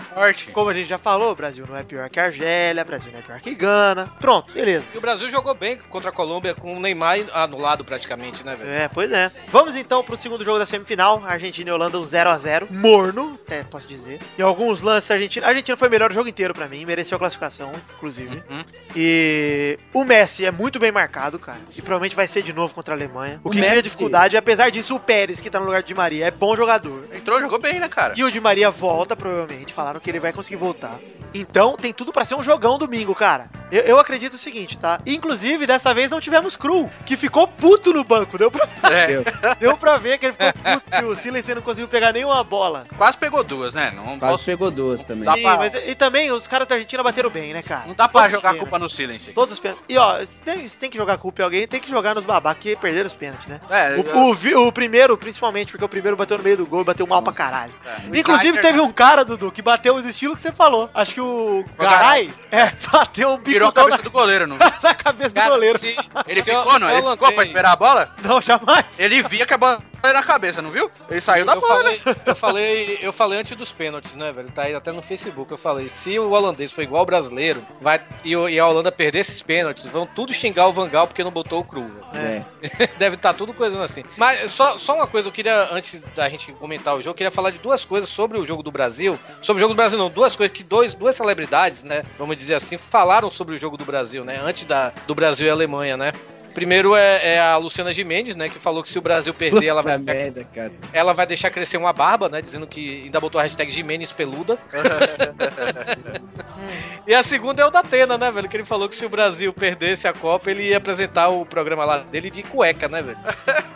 Como a gente já falou, o Brasil não é pior que a Argélia, o Brasil não é pior que Gana. Pronto, beleza. E o Brasil jogou bem contra a Colômbia com o Neymar anulado praticamente, né, velho? É, pois é. Vamos então pro segundo jogo da semifinal. Argentina e Holanda, um 0x0. Morno, é, posso dizer. E alguns lances, a Argentina. A Argentina foi melhor o jogo inteiro pra mim, mereceu a classificação, inclusive. Uhum. E o Messi é muito bem marcado, cara. E provavelmente vai ser de novo contra a Alemanha. O O que cria dificuldade, apesar disso, o Pérez, que tá no lugar de Di Maria, é bom jogador. Entrou, jogou bem, né, cara? E o Di Maria volta, provavelmente. Falaram que ele vai conseguir voltar. Então tem tudo pra ser um jogão domingo, cara. Eu, eu acredito o seguinte, tá? Inclusive, dessa vez não tivemos Cru, que ficou puto no banco. Deu pra, É, deu pra ver que ele ficou puto, que o Silencio não conseguiu pegar nenhuma bola. quase pegou duas, né? Não Quase posso- pegou duas também. Dá Sim, pra- mas e também os caras da Argentina bateram bem, né, cara? Não dá pra Todos os jogar culpa no Silence. Todos os pênaltis. E ó, se tem, se tem que jogar culpa em alguém, tem que jogar nos babacas que perderam os pênaltis, né? É, O, o vi- o primeiro, principalmente, porque o primeiro bateu no meio do gol e bateu mal pra caralho. é. Inclusive, teve um cara, Dudu, que bateu do estilo que você falou. Acho que o Garay, é, bateu um Virou a bicudão cabeça na, do goleiro, não? na cabeça do Cara, goleiro. se- Ele o- ficou, não? o Ele ficou pra esperar a bola? Não, jamais. Ele via que a bola na cabeça, não viu? Ele saiu da eu bola, né? falei, eu falei, eu falei antes dos pênaltis, né, velho? Tá aí até no Facebook. Eu falei, se o holandês for igual o brasileiro, vai e, o- e a Holanda perder esses pênaltis, vão tudo xingar o Vangal porque não botou o cru. velho. É. Deve estar tudo coisando assim. Mas só, só uma coisa, eu queria, antes da gente comentar o jogo, eu queria falar de duas coisas sobre o jogo do Brasil. Sobre o jogo do Brasil, não, duas coisas que dois, duas celebridades, né? Vamos dizer assim, falaram sobre o jogo do Brasil, né? Antes da, do Brasil e Alemanha, né? Primeiro é, é a Luciana Gimenez, né? Que falou que se o Brasil perder, ela vai, merda, cara. ela vai deixar crescer uma barba, né? Dizendo que ainda botou a hashtag Jimenez peluda. e a segunda é o da Atena, né, velho? Que ele falou que se o Brasil perdesse a Copa, ele ia apresentar o programa lá dele de cueca, né, velho?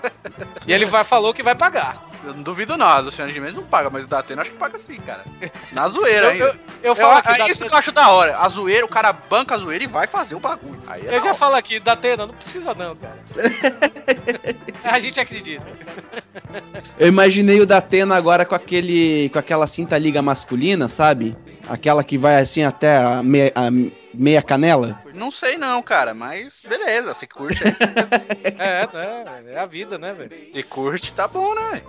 e ele vai, falou que vai pagar. Eu não duvido não, a Luciana Gimenez não paga, mas o da Atena acho que paga sim, cara. Na zoeira Eu, ainda. eu, eu Eu, falo aqui, é isso que eu acho da hora. A zoeira, o cara banca a zoeira e vai fazer o bagulho. Aí é eu já hora. falo aqui, da Atena, não precisa não, cara. a gente acredita. Eu imaginei o Datena agora com aquele. com aquela cinta liga masculina, sabe? Aquela que vai assim até a meia, a meia canela. Não sei não, cara, mas beleza, você curte aí. É, né? É a vida, né, velho? Se curte, tá bom, né?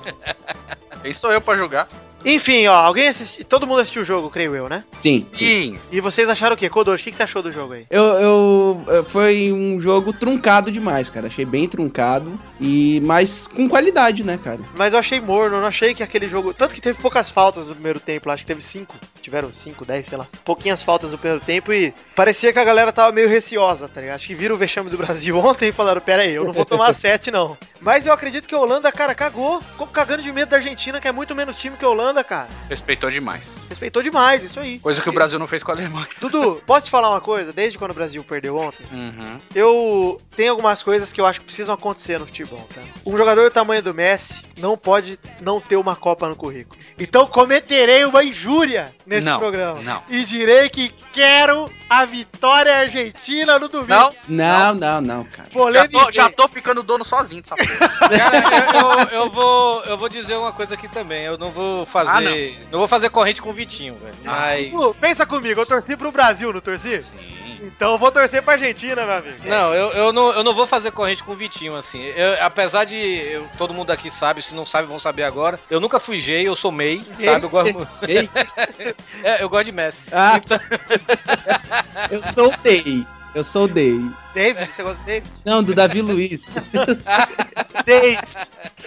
Quem sou eu pra julgar? Enfim, ó, alguém assistiu. Todo mundo assistiu o jogo, creio eu, né? Sim. Sim. E vocês acharam o quê? Kodoshi, o que que você achou do jogo aí? Eu, eu, eu- Foi um jogo truncado demais, cara. Achei bem truncado. E. Mas com qualidade, né, cara? Mas eu achei morno, eu não achei que aquele jogo. Tanto que teve poucas faltas no primeiro tempo, lá, acho que teve cinco. Tiveram cinco, dez, sei lá. Pouquinhas faltas no primeiro tempo e parecia que a galera tava meio receosa, tá ligado? Acho que viram o vexame do Brasil ontem e falaram: pera aí, eu não vou tomar sete, não. Mas eu acredito que a Holanda, cara, cagou. Ficou cagando de medo da Argentina, que é muito menos time que a Holanda, cara. Respeitou demais. Respeitou demais, isso aí. Coisa que o Brasil não fez com a Alemanha. Dudu, posso te falar uma coisa? Desde quando o Brasil perdeu ontem, Uhum. eu tenho algumas coisas que eu acho que precisam acontecer no futebol, tá? Um jogador do tamanho do Messi não pode não ter uma Copa no currículo. Então cometerei uma injúria nesse Não, programa. não. E direi que quero a vitória argentina no domingo. Não, Não, não, não, cara. já tô, já tô ficando dono sozinho dessa porra. Cara, eu, eu- eu vou, eu vou dizer uma coisa aqui também. Eu não vou fazer. Ah, não. vou fazer corrente com o Vitinho, velho. Mas. Dudu, pensa comigo, eu torci pro Brasil, não torci? Sim. Então eu vou torcer pra Argentina, meu amigo. Não, eu, eu não, eu não vou fazer corrente com o Vitinho, assim. Eu- apesar de eu- todo mundo aqui sabe, se não sabe, vão saber agora. Eu nunca fui gay, eu sou MEI, sabe? Eu gosto, é, eu gosto de Messi. Ah. eu sou Day. Eu sou o Day. David, você gosta dele? Não, do Davi Luiz. Dave,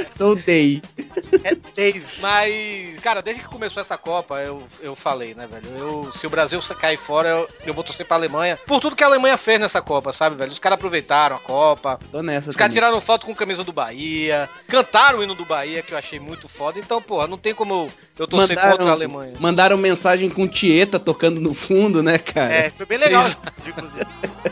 sou o Day. é Dave. Mas, cara, desde que começou essa Copa, eu, eu falei, né, velho? Eu, se o Brasil cair fora, eu, eu vou torcer pra Alemanha. Por tudo que a Alemanha fez nessa Copa, sabe, velho? Os caras aproveitaram a Copa. Tô nessa Os caras tiraram foto com camisa do Bahia. Cantaram o hino do Bahia, que eu achei muito foda. Então, porra, não tem como eu, eu torcer Mandaram- contra a Alemanha. Mandaram mensagem com Tieta tocando no fundo, né, cara? É, foi bem legal, inclusive.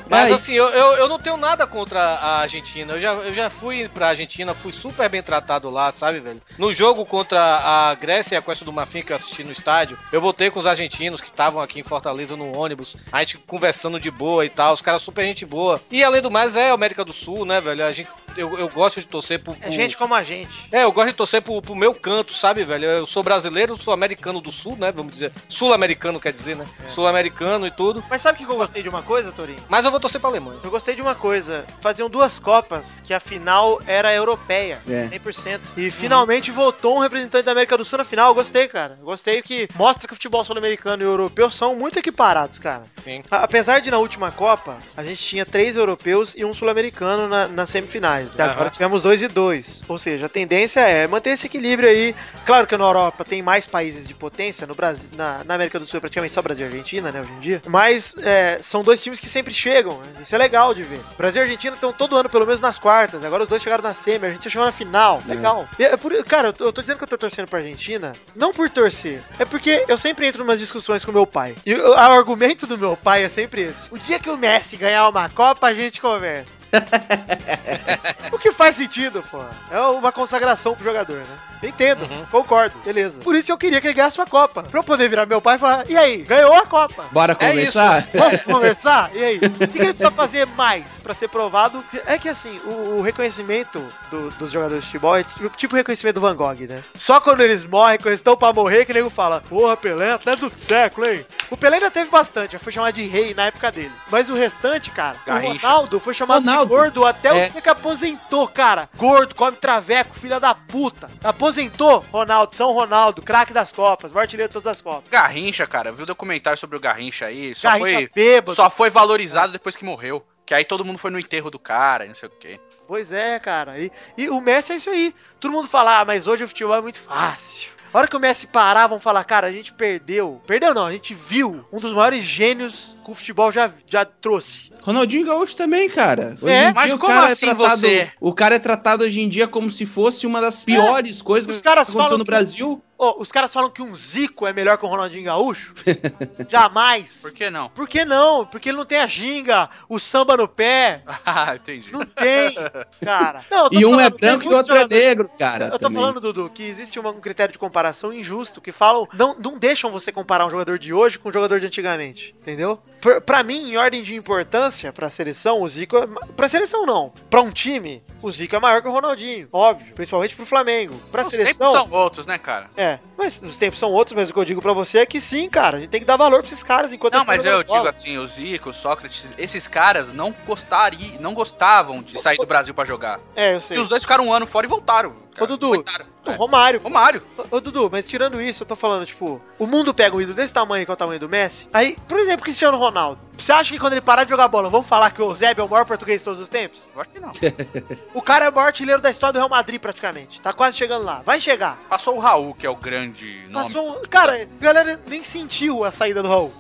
Mas assim, eu, eu, eu não tenho nada contra a Argentina. Eu já, eu já fui pra Argentina, fui super bem tratado lá, sabe, velho? No jogo contra a Grécia e a Costa do Marfim que eu assisti no estádio, eu voltei com os argentinos que estavam aqui em Fortaleza no ônibus, a gente conversando de boa e tal, os caras super gente boa. E além do mais, é América do Sul, né, velho? A gente, eu, eu gosto de torcer pro. É pro- gente como a gente. É, eu gosto de torcer pro, pro meu canto, sabe, velho? Eu sou brasileiro, sou americano do sul, né? Vamos dizer. Sul-americano, quer dizer, né? Sul-americano e tudo. Mas sabe o que eu gostei de uma coisa, Torinho? Mas eu vou torcer pra Alemanha. Eu gostei de uma coisa. Faziam duas Copas que a final era europeia. É. 100%. E finalmente voltou um representante da América do Sul na final. Eu gostei, cara. Eu gostei que mostra que o futebol sul-americano e o europeu são muito equiparados, cara. Sim. A- Apesar de na última Copa a gente tinha três europeus e um sul-americano na- nas semifinais. E agora tivemos dois e dois. Ou seja, a tendência é manter esse equilíbrio aí. Claro que na Europa tem mais países de potência, no Brasil, na, na América do Sul é praticamente só Brasil e Argentina, né, hoje em dia. Mas é, são dois times que sempre chegam. Né? Isso é legal de ver. Brasil e Argentina estão todo ano pelo menos nas quartas. Agora os dois chegaram na semi, a Argentina chegou na final. Legal. E é por- cara, eu tô, eu tô dizendo que eu tô torcendo pra Argentina, não por torcer, é porque eu sempre entro em umas discussões com meu pai. E o, o argumento do meu pai é sempre esse. O dia que o Messi ganhar uma Copa, a gente conversa. o que faz sentido, pô. É uma consagração pro jogador, né? Entendo, Uhum. concordo, beleza. Por isso eu queria que ele ganhasse uma Copa. Pra eu poder virar meu pai e falar, e aí, ganhou a Copa? Bora É conversar? Vamos conversar? E aí? O que, que ele precisa fazer mais pra ser provado? É que assim, o, o reconhecimento do- dos jogadores de futebol é tipo, tipo o reconhecimento do Van Gogh, né? Só quando eles morrem, quando eles estão pra morrer, que o nego fala: Porra, Pelé, atleta do século, hein? O Pelé ainda teve bastante, já foi chamado de rei na época dele. Mas o restante, cara, Garrincha. o Ronaldo foi chamado Ronaldo. de gordo até o É. dia que aposentou, cara. Gordo, come traveco, filha da puta. Aposentou, Ronaldo, São Ronaldo, craque das Copas, maior artilheiro de todas as Copas. Garrincha, cara, viu o documentário sobre o Garrincha aí? Só Garrincha foi, bêbado. só foi valorizado depois que morreu. Que aí todo mundo foi no enterro do cara e não sei o quê. Pois é, cara. E, e o Messi é isso aí. Todo mundo fala, ah, mas hoje o futebol é muito fácil. A hora que o Messi parar, vão falar, cara, a gente perdeu. Perdeu não, a gente viu um dos maiores gênios que o futebol já, já trouxe. Ronaldinho Gaúcho também, cara. Hoje É, em dia mas o como cara assim é tratado, você? O cara é tratado hoje em dia como se fosse uma das piores coisas os que caras aconteceu no que- Brasil. Ô, os caras falam que um Zico é melhor que o Ronaldinho Gaúcho? Jamais. Por que não? Por que não? Porque ele não tem a ginga, o samba no pé. Ah, entendi. Não tem, cara. Não, E um é falando, branco e o outro é jogadores- negro, cara. Eu tô também. falando, Dudu, que existe um critério de comparação injusto que falam. Não, não deixam você comparar um jogador de hoje com um jogador de antigamente. Entendeu? Pra, pra mim, em ordem de importância pra seleção, o Zico é. Pra seleção, não. Pra um time, o Zico é maior que o Ronaldinho. Óbvio. Principalmente pro Flamengo. Pra Os seleção. são outros, né, cara? É. Yeah. Mas os tempos são outros, mas o que eu digo pra você é que sim, cara. A gente tem que dar valor pra esses caras enquanto Não, mas eu digo assim, o Zico, o Sócrates, esses caras não gostariam, não gostavam de sair do Brasil pra jogar. É, eu sei. E os dois ficaram um ano fora e voltaram. Ô, Dudu. O É. Romário. Romário. Ô, ô, Dudu, mas tirando isso, eu tô falando, tipo, o mundo pega um ídolo desse tamanho que é o tamanho do Messi. Aí, por exemplo, Cristiano Ronaldo. Você acha que quando ele parar de jogar bola, vamos falar que o Zeb é o maior português de todos os tempos? Eu acho que não. O cara é o maior artilheiro da história do Real Madrid, praticamente. Tá quase chegando lá. Vai chegar. Passou o Raul, que é o grande nome. Passou um... Cara, a galera nem sentiu a saída do Raul.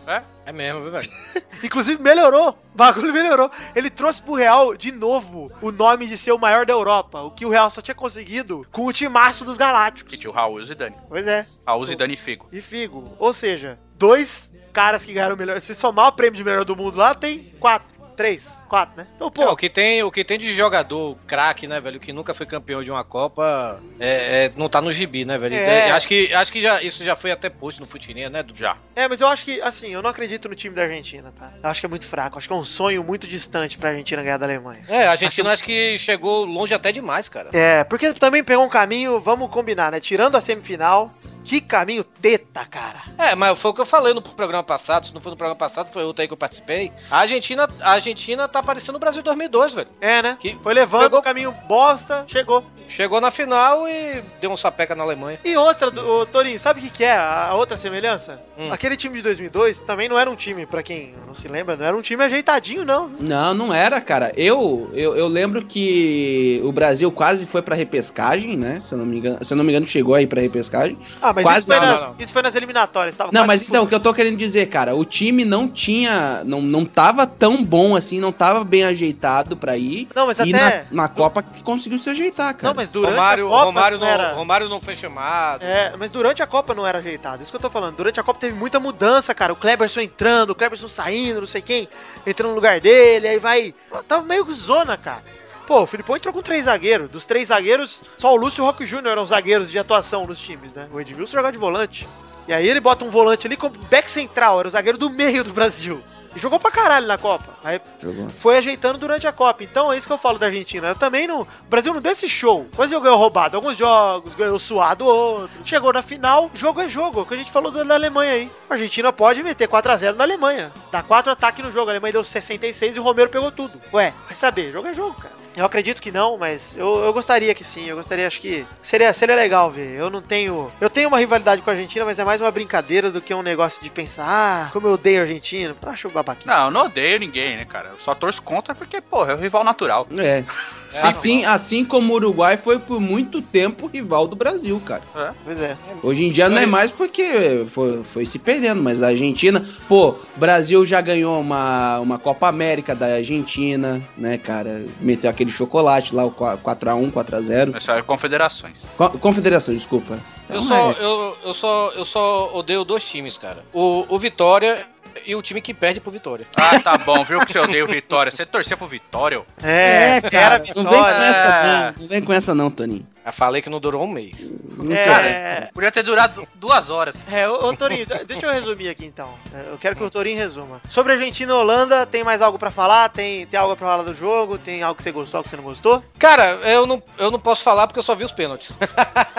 É mesmo, viu, velho? Inclusive, melhorou. O bagulho melhorou. Ele trouxe pro Real, de novo, o nome de ser o maior da Europa. O que o Real só tinha conseguido com o timaço dos Que Galácticos. tinha o Raul e o Zidane. Pois é. Raul, Zidane e Figo. E Figo. Ou seja, dois caras que ganharam o melhor. Se somar o prêmio de melhor do mundo lá, tem quatro. Três. Quatro, né? Então, Pô, pô. o, que tem, o que tem de jogador craque, né, velho? Que nunca foi campeão de uma Copa, é, é- não tá no gibi, né, velho? É. Acho que, acho que já, isso já foi até posto no Futirinha, né? Do... Já. É, mas eu acho que, assim, eu não acredito no time da Argentina, tá? Eu acho que é muito fraco. Acho que é um sonho muito distante pra Argentina ganhar da Alemanha. É, a Argentina acho que chegou longe até demais, cara. É, porque também pegou um caminho, vamos combinar, né? Tirando a semifinal, que caminho teta, cara. É, mas foi o que eu falei no programa passado. Se não foi no programa passado, foi outro aí que eu participei. A Argentina, a Argentina tá parecendo o Brasil 2002, velho. É, né? Que Foi levando pegou- o caminho bosta, chegou. Chegou na final e deu um sapeca na Alemanha. E outra, do, ô, Torinho, sabe o que, que é a, outra semelhança? Hum. Aquele time de 2002 também não era um time, pra quem não se lembra, não era um time ajeitadinho, não. Não, não era, cara. Eu, eu, eu lembro que o Brasil quase foi pra repescagem, né? Se eu não me engano, se eu não me engano chegou aí pra repescagem. Ah, mas Quase isso, foi não, nas, não, não. isso foi nas eliminatórias. Tava Não, quase mas então, o que eu tô querendo dizer, cara, o time não tinha, não, não tava tão bom assim, não tava bem ajeitado pra ir. Não, mas e até... na, na Copa que conseguiu se ajeitar, cara. Não, mas durante Romário, a Copa Romário, não era... Romário não foi chamado. É, mas durante a Copa não era ajeitado. Isso que eu tô falando. Durante a Copa teve muita mudança, cara. O Kleberson entrando, o Kleberson saindo, não sei quem, entrando no lugar dele, aí vai. Tava meio zona, cara. Pô, o Filipão entrou com três zagueiros. Dos três zagueiros, só o Lúcio e o Roque Júnior eram zagueiros de atuação nos times, né? O Edmilson jogava de volante. E aí ele bota um volante ali como back central, era o zagueiro do meio do Brasil. E jogou pra caralho na Copa. Aí Jogou. foi ajeitando durante a Copa. Então é isso que eu falo da Argentina. Ela também não. O Brasil não deu esse show. O Brasil ganhou roubado alguns jogos, ganhou suado outro. Chegou na final, jogo é jogo. É o que a gente falou da Alemanha aí. A Argentina pode meter 4x0 na Alemanha. Dá 4 ataques no jogo. A Alemanha deu 66 e o Romero pegou tudo. Ué, vai saber. Jogo é jogo, cara. Eu acredito que não, mas eu, eu gostaria que sim. Eu gostaria, acho que seria, seria legal ver. Eu não tenho. Eu tenho uma rivalidade com a Argentina, mas é mais uma brincadeira do que um negócio de pensar, ah, como eu odeio a Argentina. Eu acho babaquinho. Não, eu não odeio ninguém, né, cara? Eu só torço contra porque, porra, é o rival natural. É. assim, assim como o Uruguai foi por muito tempo rival do Brasil, cara. Pois é. Hoje em dia não é mais porque foi, foi se perdendo, mas a Argentina, pô, o Brasil já ganhou uma, uma Copa América da Argentina, né, cara? Meteu aquele chocolate lá, o 4x1, 4x0. Isso é confederações. Co- Confederação, desculpa. Eu só, é. eu, eu, só, eu só odeio dois times, cara. O, o Vitória e o time que perde pro Vitória. Ah, tá bom, viu que você odeia o Vitória. Você torcia pro Vitória? ô? É, era não vem com vitória. essa É. não, não vem com essa não, Toninho. Eu falei que não durou um mês. É. parece. Podia ter durado duas horas. É, ô, ô Torinho, deixa eu resumir aqui então. É, Eu quero que o Torinho resuma. Sobre a Argentina e Holanda, tem mais algo pra falar? Tem, tem algo pra falar do jogo? Tem algo que você gostou, algo que você não gostou? Cara, eu não, eu não posso falar porque eu só vi os pênaltis.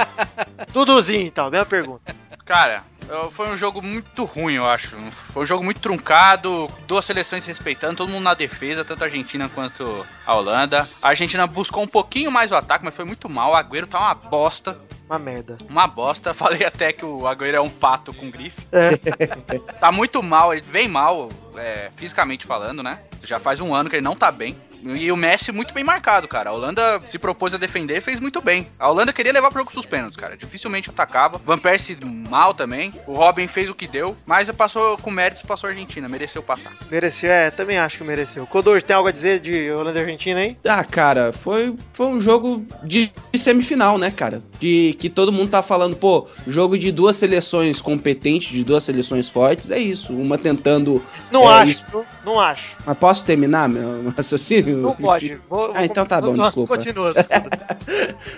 Duduzinho então, mesma pergunta. Cara, foi um jogo muito ruim, eu acho. Foi um jogo muito truncado, duas seleções se respeitando, todo mundo na defesa, tanto a Argentina quanto a Holanda. A Argentina buscou um pouquinho mais o ataque, mas foi muito mal. O Agüero tá uma bosta. Uma merda. Uma bosta. Falei até que o Agüero é um pato com grife. É. Tá muito mal, ele vem mal, é, fisicamente falando, né? Já faz um ano que ele não tá bem. E o Messi muito bem marcado, cara. A Holanda se propôs a defender e fez muito bem. A Holanda queria levar pro jogo dos pênaltis, cara. Dificilmente atacava. Van Persie mal também. O Robin fez o que deu, mas passou com méritos, passou a Argentina. Mereceu passar. Mereceu, é, também acho que mereceu. Codor, tem algo a dizer de Holanda e Argentina aí? Ah, cara, foi, foi um jogo de, de semifinal, né, cara? Que, que todo mundo tá falando, pô, jogo de duas seleções competentes, de duas seleções fortes, é isso. Uma tentando. Não É, acho, isso. não acho. Mas posso terminar meu raciocínio? Não pode. Vou, Ah, então tá vou bom, só- desculpa. Continua.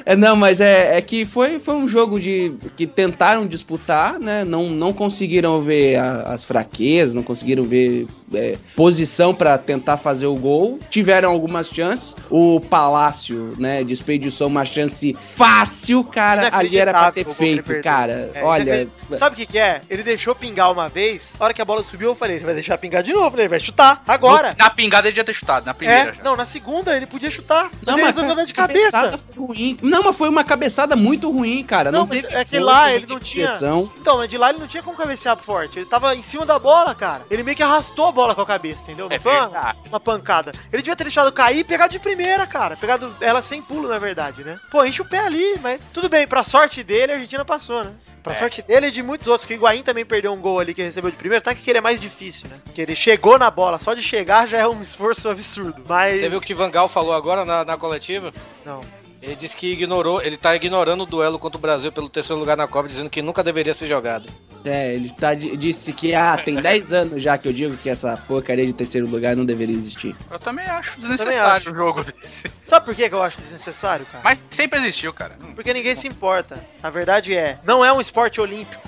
É, não, mas é, é que foi, foi um jogo de que tentaram disputar, né? Não, não conseguiram ver a- as fraquezas, não conseguiram ver é, posição pra tentar fazer o gol. Tiveram algumas chances. O Palácio, né, desperdiçou uma chance fácil, cara. Ali era pra ter feito, cara. É, Olha. Sabe o que, que é? Ele deixou pingar uma vez, a hora que a bola subiu, eu falei, ele vai deixar pingar de novo, né? Ele vai chutar. Agora. Na pingada ele já ter chutado, na primeira É, já. não, na segunda ele podia chutar. Não, mas ele mas dar de cabeça. foi ruim. Não, mas foi uma cabeçada muito ruim, cara. Não, Não, teve é que força, lá ele não tinha- direção. Então, mas de lá ele não tinha como cabecear forte. Ele tava em cima da bola, cara. Ele meio que arrastou a bola com a cabeça, entendeu? Não É foi uma, verdade. uma pancada. Ele devia ter deixado cair e pegado de primeira, cara. Pegado ela sem pulo, na verdade, né? Pô, enche o pé ali, mas tudo bem. Pra sorte dele, a Argentina passou, né? Pra É. sorte dele e de muitos outros, que o Higuaín também perdeu um gol ali que ele recebeu de primeiro, tá que ele é mais difícil, né? Que ele chegou na bola, só de chegar já é um esforço absurdo. Mas. Você viu o que Van Gaal falou agora na, na coletiva? Não. Ele disse que ignorou, ele tá ignorando o duelo contra o Brasil pelo terceiro lugar na Copa, dizendo que nunca deveria ser jogado. É, ele tá, di- disse que ah, tem 10 anos já que eu digo que essa porcaria de terceiro lugar não deveria existir. Eu também acho Também desnecessário acho. um jogo desse. Sabe por que que eu acho desnecessário, cara? Mas sempre existiu, cara. Porque ninguém se importa. A verdade é, não é um esporte olímpico.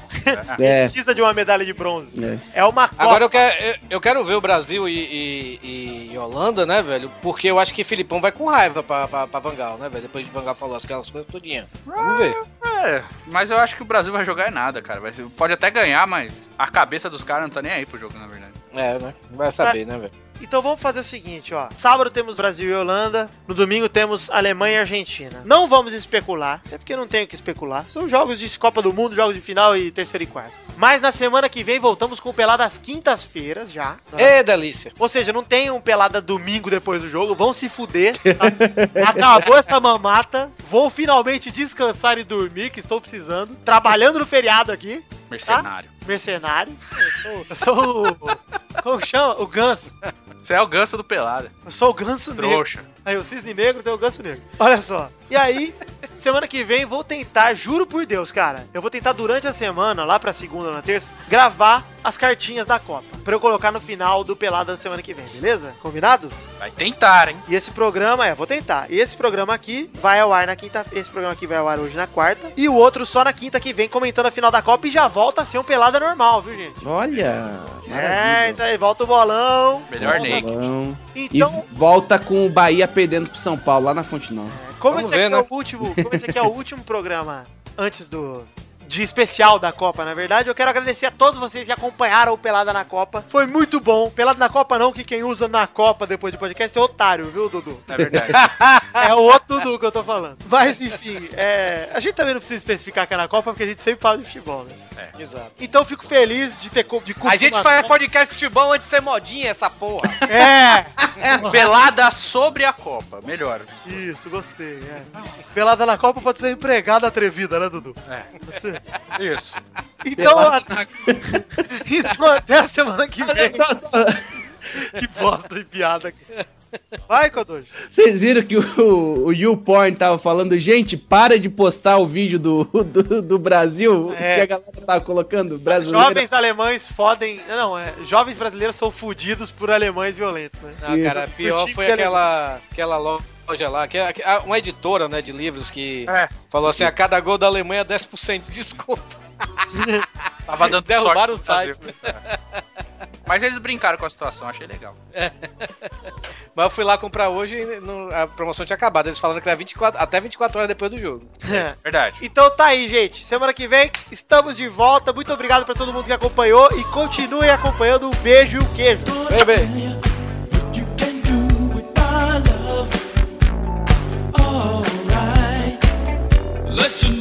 É, Precisa de uma medalha de bronze. é. É uma Copa. Agora eu quero, eu, eu quero ver o Brasil e, e- e Holanda, né, velho? Porque eu acho que Filipão vai com raiva pra, pra, pra Van Gaal, né, velho? Depois de Van Gaal falou aquelas coisas todinha. Vamos ver. É, mas eu acho que o Brasil vai jogar em nada, cara. Vai ser- pode até ganhar, mas a cabeça dos caras não tá nem aí pro jogo, na verdade. É, né? Vai saber, né, velho? Então vamos fazer o seguinte, ó. Sábado temos Brasil e Holanda. No domingo temos Alemanha e Argentina. Não vamos especular, até porque não tenho o que especular. São jogos de Copa do Mundo, jogos de final e terceiro e quarto. Mas na semana que vem voltamos com o Pelada às quintas-feiras já. Ê, delícia. Ou seja, não tem um Pelada domingo depois do jogo. Vão se fuder. tá? Acabou essa mamata. Vou finalmente descansar e dormir, que estou precisando. Trabalhando no feriado aqui. Mercenário. Mercenário. Eu sou, eu sou o. Como chama? O ganso. Você é o ganso do pelada. Eu sou o ganso negro. Trouxa. Aí o cisne negro tem o ganso negro. Olha só. E aí, semana que vem vou tentar, juro por Deus, cara. Eu vou tentar durante a semana, lá pra segunda ou na terça, gravar as cartinhas da Copa. Pra eu colocar no final do Pelada da semana que vem, beleza? Combinado? Vai tentar, hein? E esse programa, é, vou tentar. E esse programa aqui vai ao ar na quinta Esse programa aqui vai ao ar hoje na quarta. E o outro só na quinta que vem, comentando a final da Copa e já volta a ser um pelada normal, viu, gente? Olha, É, maravilha. isso aí, volta o bolão. Melhor Volta- Ney. Bom. E Então, volta com o Bahia perdendo pro São Paulo lá na Fonte Nova. como Vamos esse aqui ver, é né? o último, como esse aqui é o último programa antes do de especial da Copa, na verdade, eu quero agradecer a todos vocês que acompanharam o Pelada na Copa. Foi muito bom. Pelada na Copa não, que quem usa na Copa depois do podcast é otário, viu, Dudu? É verdade. É o outro Dudu que eu tô falando. Mas enfim, é, a gente também não precisa especificar que é na Copa, porque a gente sempre fala de futebol, né? Exato. Então eu fico feliz de ter de A gente faz Copa. podcast de futebol antes de ser modinha, essa porra. É! pelada sobre a Copa. Melhor. Isso, gostei. É. Pelada na Copa pode ser empregada atrevida, né, Dudu? É. Você- Isso. Então, Pelada a- então até a semana que vem. Olha só, só- Que bosta de piada. Vai, Kodoji. Vocês viram que o, o YouPorn tava falando, gente, para de postar o vídeo do, do, do Brasil, É. que a galera tava colocando, brasileiro. Jovens alemães fodem. Não, é. Jovens brasileiros são fudidos por alemães violentos, né? Não, cara, Isso. pior foi que aquela, aquela loja lá, que é que- ah, uma editora, né, de livros que É. falou assim, a cada gol da Alemanha 10% de desconto. Tava dando Derrubaram sorte o site. É. Mas eles brincaram com a situação, achei legal. Mas eu fui lá comprar hoje e não- a promoção tinha acabado. Eles falaram que era 24, até 24 horas depois do jogo. É. Verdade. Então tá aí, gente. Semana que vem estamos de volta. Muito obrigado pra todo mundo que acompanhou e continuem acompanhando. Um beijo e um queijo. Bem, bem. Let you